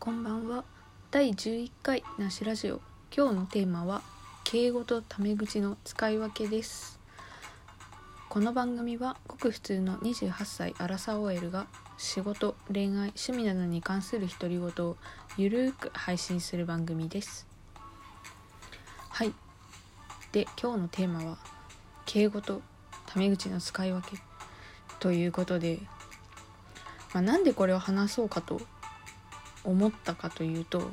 こんばんは。第11回なしラジオ。今日のテーマは敬語とタメ口の使い分けです。この番組はごく普通の28歳アラサー OL が仕事恋愛趣味などに関する独り言をゆるーく配信する番組です。はい。で今日のテーマは敬語とタメ口の使い分けということで、まあ、なんでこれを話そうかと思ったかというと、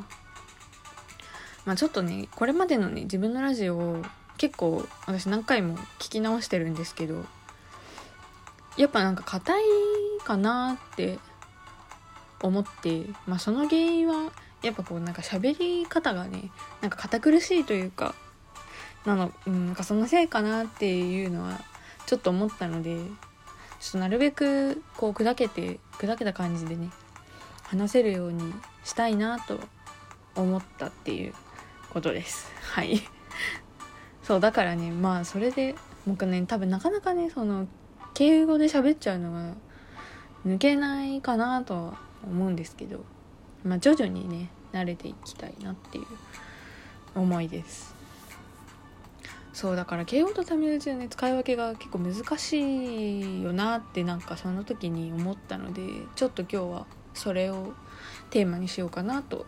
まあ、ちょっとねこれまでのね自分のラジオを結構私何回も聞き直してるんですけどやっぱなんか硬いかなって思って、まあ、その原因はやっぱこうなんか喋り方がねなんか堅苦しいというかなの、うん、なんかそのせいかなっていうのはちょっと思ったのでちょっとなるべくこう砕けて砕けた感じでね話せるようにしたいなと思ったっていうことです。はい。そうだからねまあそれで僕ね多分なかなかねその敬語で喋っちゃうのが抜けないかなとは思うんですけどまあ徐々にね慣れていきたいなっていう思いです。そうだから敬語とタメ口のね使い分けが結構難しいよなってなんかその時に思ったのでちょっと今日はそれをテーマにしようかなと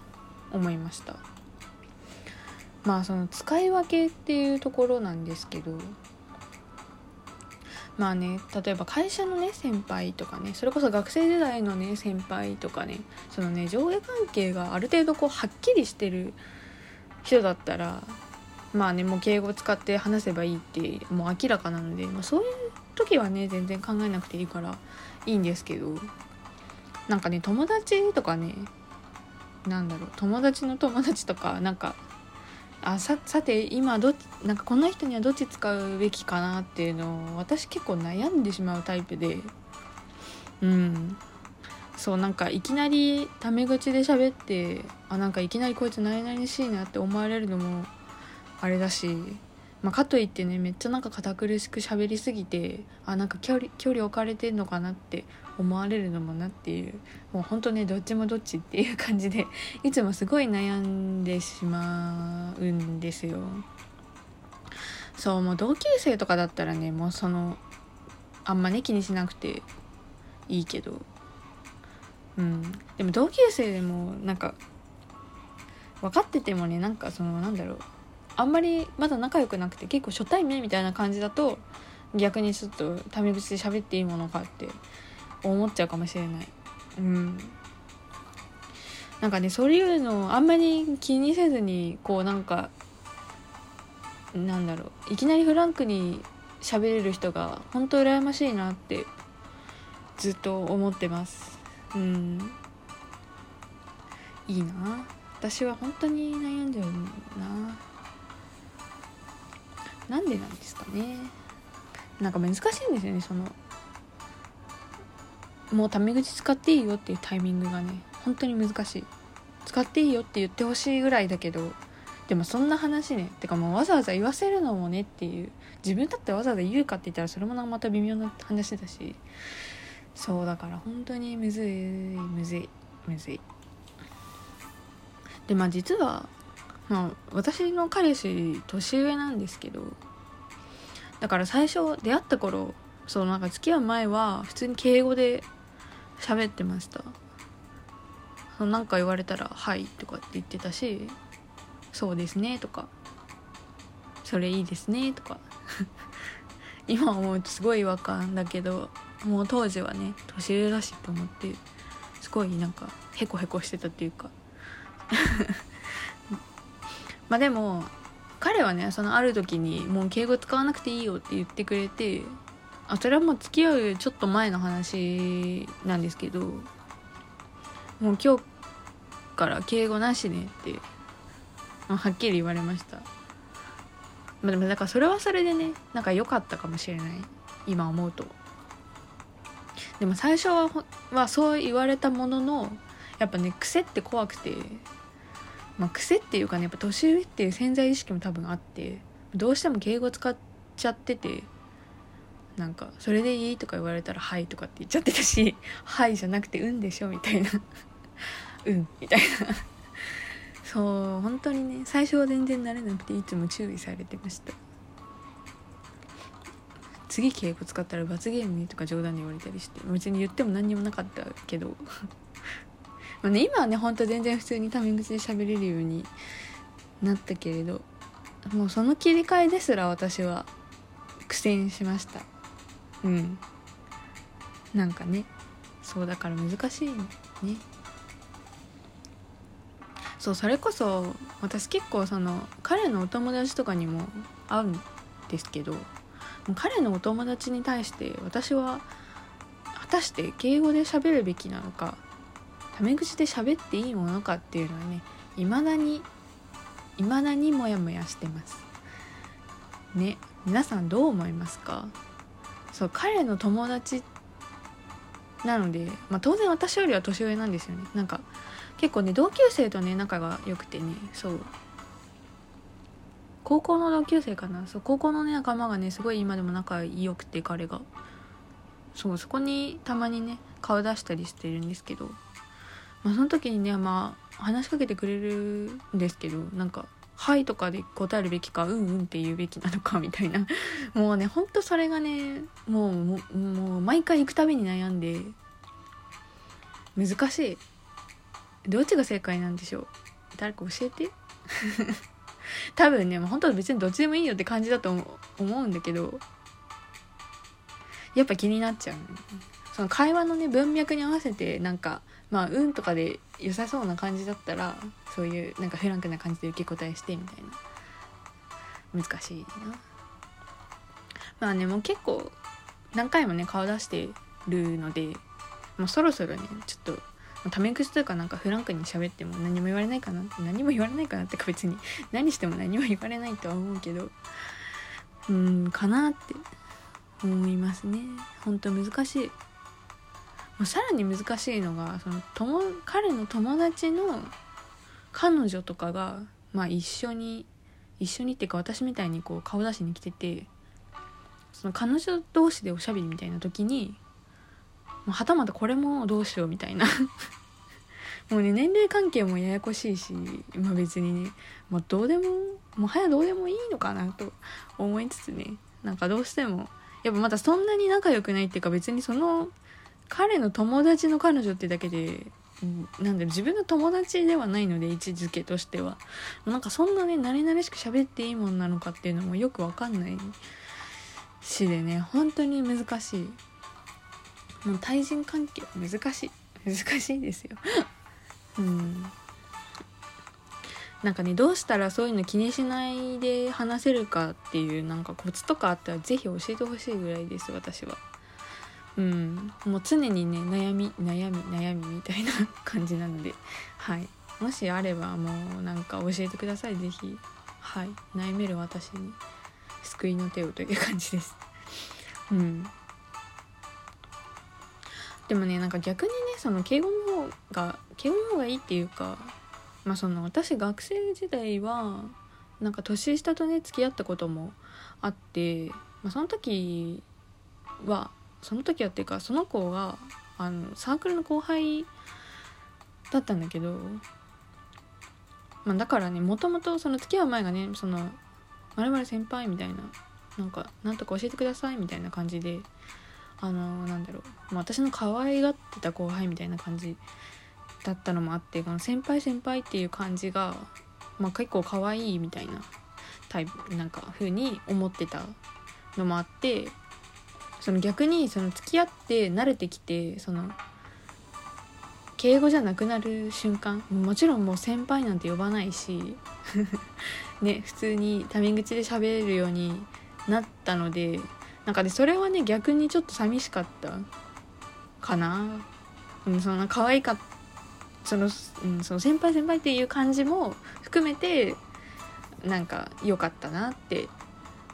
思いました。まあその使い分けっていうところなんですけどまあね例えば会社のね先輩とかねそれこそ学生時代のね先輩とかねそのね上下関係がある程度こうはっきりしてる人だったらまあねもう敬語使って話せばいいってもう明らかなので、まあ、そういう時はね全然考えなくていいからいいんですけど。なんかね友達とかねなんだろう友達の友達とかなんかあささて今どなんかこの人にはどっち使うべきかなっていうのを私結構悩んでしまうタイプで。うん。そうなんかいきなりタメ口で喋ってあなんかいきなりこいつ何々しいなって思われるのもあれだし、まあ、かといってねめっちゃなんか堅苦しく喋りすぎてあなんか距離距離置かれてんのかなって思われるのもなっていうもうほんとねどっちもどっちっていう感じで いつもすごい悩んでしまうんですよ。そうもう同級生とかだったらねもうそのあんまね気にしなくていいけど。うん。でも同級生でもなんか分かっててもねなんかそのなんだろう。あんまりまだ仲良くなくて結構初対面みたいな感じだと逆にちょっとタメ口で喋っていいものかって思っちゃうかもしれない。うん。なんかねそういうのあんまり気にせずにこうなんかなんだろういきなりフランクに喋れる人が本当羨ましいなってずっと思ってます。うん。いいな。私は本当に悩んじゃうな。なんでなんですかね。なんか難しいんですよねその。もうタメ口使っていいよっていうタイミングがね。本当に難しい。使っていいよって言ってほしいぐらいだけど。でもそんな話ね。てかもうわざわざ言わせるのもねっていう。自分だってわざわざ言うかって言ったらそれもまた微妙な話だし。そうだから本当にむずいむずいむずい。でまあ実はまあ私の彼氏年上なんですけどだから最初出会った頃そうなんか付き合う前は普通に敬語で喋ってました。何か言われたら「はい」とかって言ってたし「そうですね」とか「それいいですね」とか。今思うとすごい違和感だけどもう当時はね年上だしと思ってすごいなんかヘコヘコしてたっていうか。まあでも彼はねそのある時にもう敬語使わなくていいよって言ってくれてあそれはもう付き合うちょっと前の話なんですけどもう今日から敬語なしねってまはっきり言われました。まあでもだからそれはそれでねなんか良かったかもしれない。今思うと。でも最初ははそう言われたもののやっぱね癖って怖くて。まあ癖っていうかねやっぱ年上っていう潜在意識も多分あってどうしても敬語使っちゃっててなんか「それでいい?」とか言われたら「はい」とかって言っちゃってたし「はい」じゃなくて「うんでしょ」みたいな。うんみたいな。そう本当にね最初は全然慣れなくていつも注意されてました。次敬語使ったら罰ゲームとか冗談で言われたりして別に言っても何にもなかったけど。まあね今はねほんと全然普通にタメ口で喋れるようになったけれどもうその切り替えですら私は苦戦しました。うん。なんかねそうだから難しいね。そうそれこそ私結構その彼のお友達とかにも会うんですけど彼のお友達に対して私は果たして敬語で喋るべきなのかタメ口で喋っていいものかっていうのはね未だに未だにモヤモヤしてます。ね皆さんどう思いますか？そう彼の友達なので、まあ、当然私よりは年上なんですよね。なんか結構ね同級生とね仲が良くてねそう。高校の同級生かな？そう高校のね仲間がねすごい今でも仲良くて彼が。そうそこにたまにね顔出したりしてるんですけど、まあ、その時にねまあ話しかけてくれるんですけどなんか「はい」とかで答えるべきか「うんうん」って言うべきなのか みたいな。もうねほんとそれがねもうもう毎回行くたびに悩んで難しい。どっちが正解なんでしょう？誰か教えて？多分ねもう本当は別にどっちでもいいよって感じだと思うんだけどやっぱ気になっちゃう、ね、その会話のね文脈に合わせてなんかまあ「うん」とかで良さそうな感じだったらそういうなんかフランクな感じで受け答えしてみたいな。難しいな。まあねもう結構何回もね顔出してるのでもうそろそろねちょっとタメ口というかなんかフランクに喋っても何も言われないかなって何も言われないかなってか別に何しても何も言われないとは思うけどうんかなって思いますね。ほんと難しい。うさらに難しいのがその友彼の友達の彼女とかがまあ一緒に一緒にっていうか私みたいにこう顔出しに来ててその彼女同士でおしゃべりみたいな時にはたまたこれもどうしようみたいな。もうね年齢関係もややこしいし、まあ、別にね、まあ、どうでももはやどうでもいいのかなと思いつつねなんかどうしてもやっぱまだそんなに仲良くないっていうか別にその彼の友達の彼女ってだけでなんだろ自分の友達ではないので位置づけとしては。なんかそんなね慣れ慣れしく喋っていいもんなのかっていうのもよくわかんないしでね本当に難しい。もう対人関係難しい。難しいですよ。うん。なんかねどうしたらそういうの気にしないで話せるかっていうなんかコツとかあったら是非教えてほしいぐらいです私は。うん。もう常にね悩み悩み悩みみたいな感じなので。はい。もしあればもうなんか教えてください是非はい。悩める私に救いの手をという感じです。うん。でもねなんか逆にねその敬語の方が敬語の方がいいっていうかまあその私学生時代はなんか年下とね付き合ったこともあって、まあ、その時はその時はっていうかその子があのサークルの後輩だったんだけど、まあ、だからねもともとその付き合う前がねその「まる先輩」みたいななんか「なんとか教えてください」みたいな感じであのなんだろう、まあ、私の可愛がってた後輩みたいな感じだったのもあってこの先輩先輩っていう感じが、まあ、結構可愛いみたいなタイプなんか風に思ってたのもあってその逆にその付き合って慣れてきてその敬語じゃなくなる瞬間もちろんもう先輩なんて呼ばないし ね普通にタメ口で喋れるようになったのでなんかねそれはね逆にちょっと寂しかったかなうんそんな可愛かその,、うん、その先輩先輩っていう感じも含めてなんか良かったなって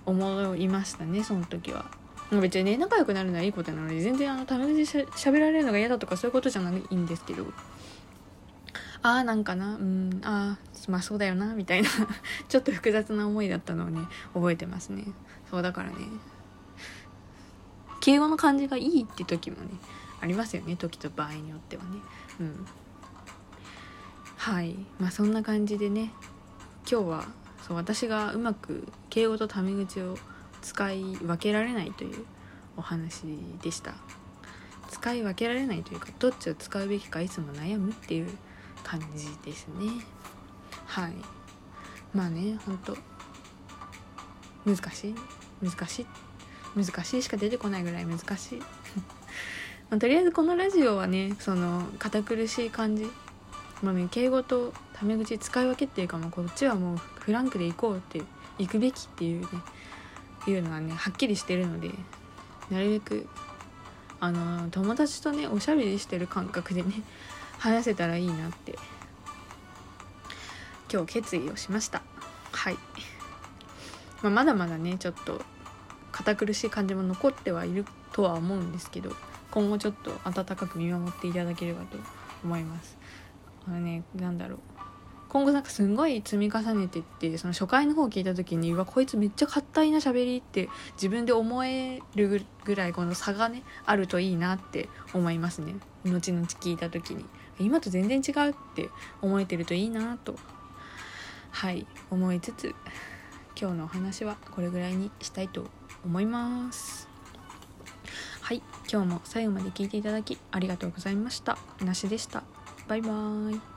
思いましたねその時は。別にね仲良くなるのはいいことなので全然あのタメ口でしゃべられるのが嫌だとかそういうことじゃないんですけど。ああなんかなうんああまあそうだよなみたいな ちょっと複雑な思いだったのをね覚えてますね。そうだからね敬語の感じがいいって時もねありますよね時と場合によってはね。うん。はい。まあそんな感じでね今日はそう私がうまく敬語とタメ口を使い分けられないというお話でした。使い分けられないというかどっちを使うべきかいつも悩むっていう感じですね。はい。まあねほんと難しい。難しい。難しいしか出てこないぐらい難しい。まあ、とりあえずこのラジオはねその堅苦しい感じ。まあね敬語とタメ口使い分けっていうかもうこっちはもうフランクで行こうって行くべきっていうねいうのはねはっきりしてるのでなるべくあの友達とねおしゃべりしてる感覚でね 話せたらいいなって今日決意をしました。はい、まあ、まだまだねちょっと堅苦しい感じも残ってはいるとは思うんですけど今後ちょっと温かく見守っていただければと思います。あのねなんだろう。今後なんかすんごい積み重ねてってその初回の方聞いた時にうわこいつめっちゃ硬いな喋りって自分で思えるぐらいこの差がねあるといいなって思いますね。後々聞いた時に。今と全然違うって思えてるといいなと。はい思いつつ今日のお話はこれぐらいにしたいと思います。はい今日も最後まで聞いていただきありがとうございました。なしでした。バイバーイ。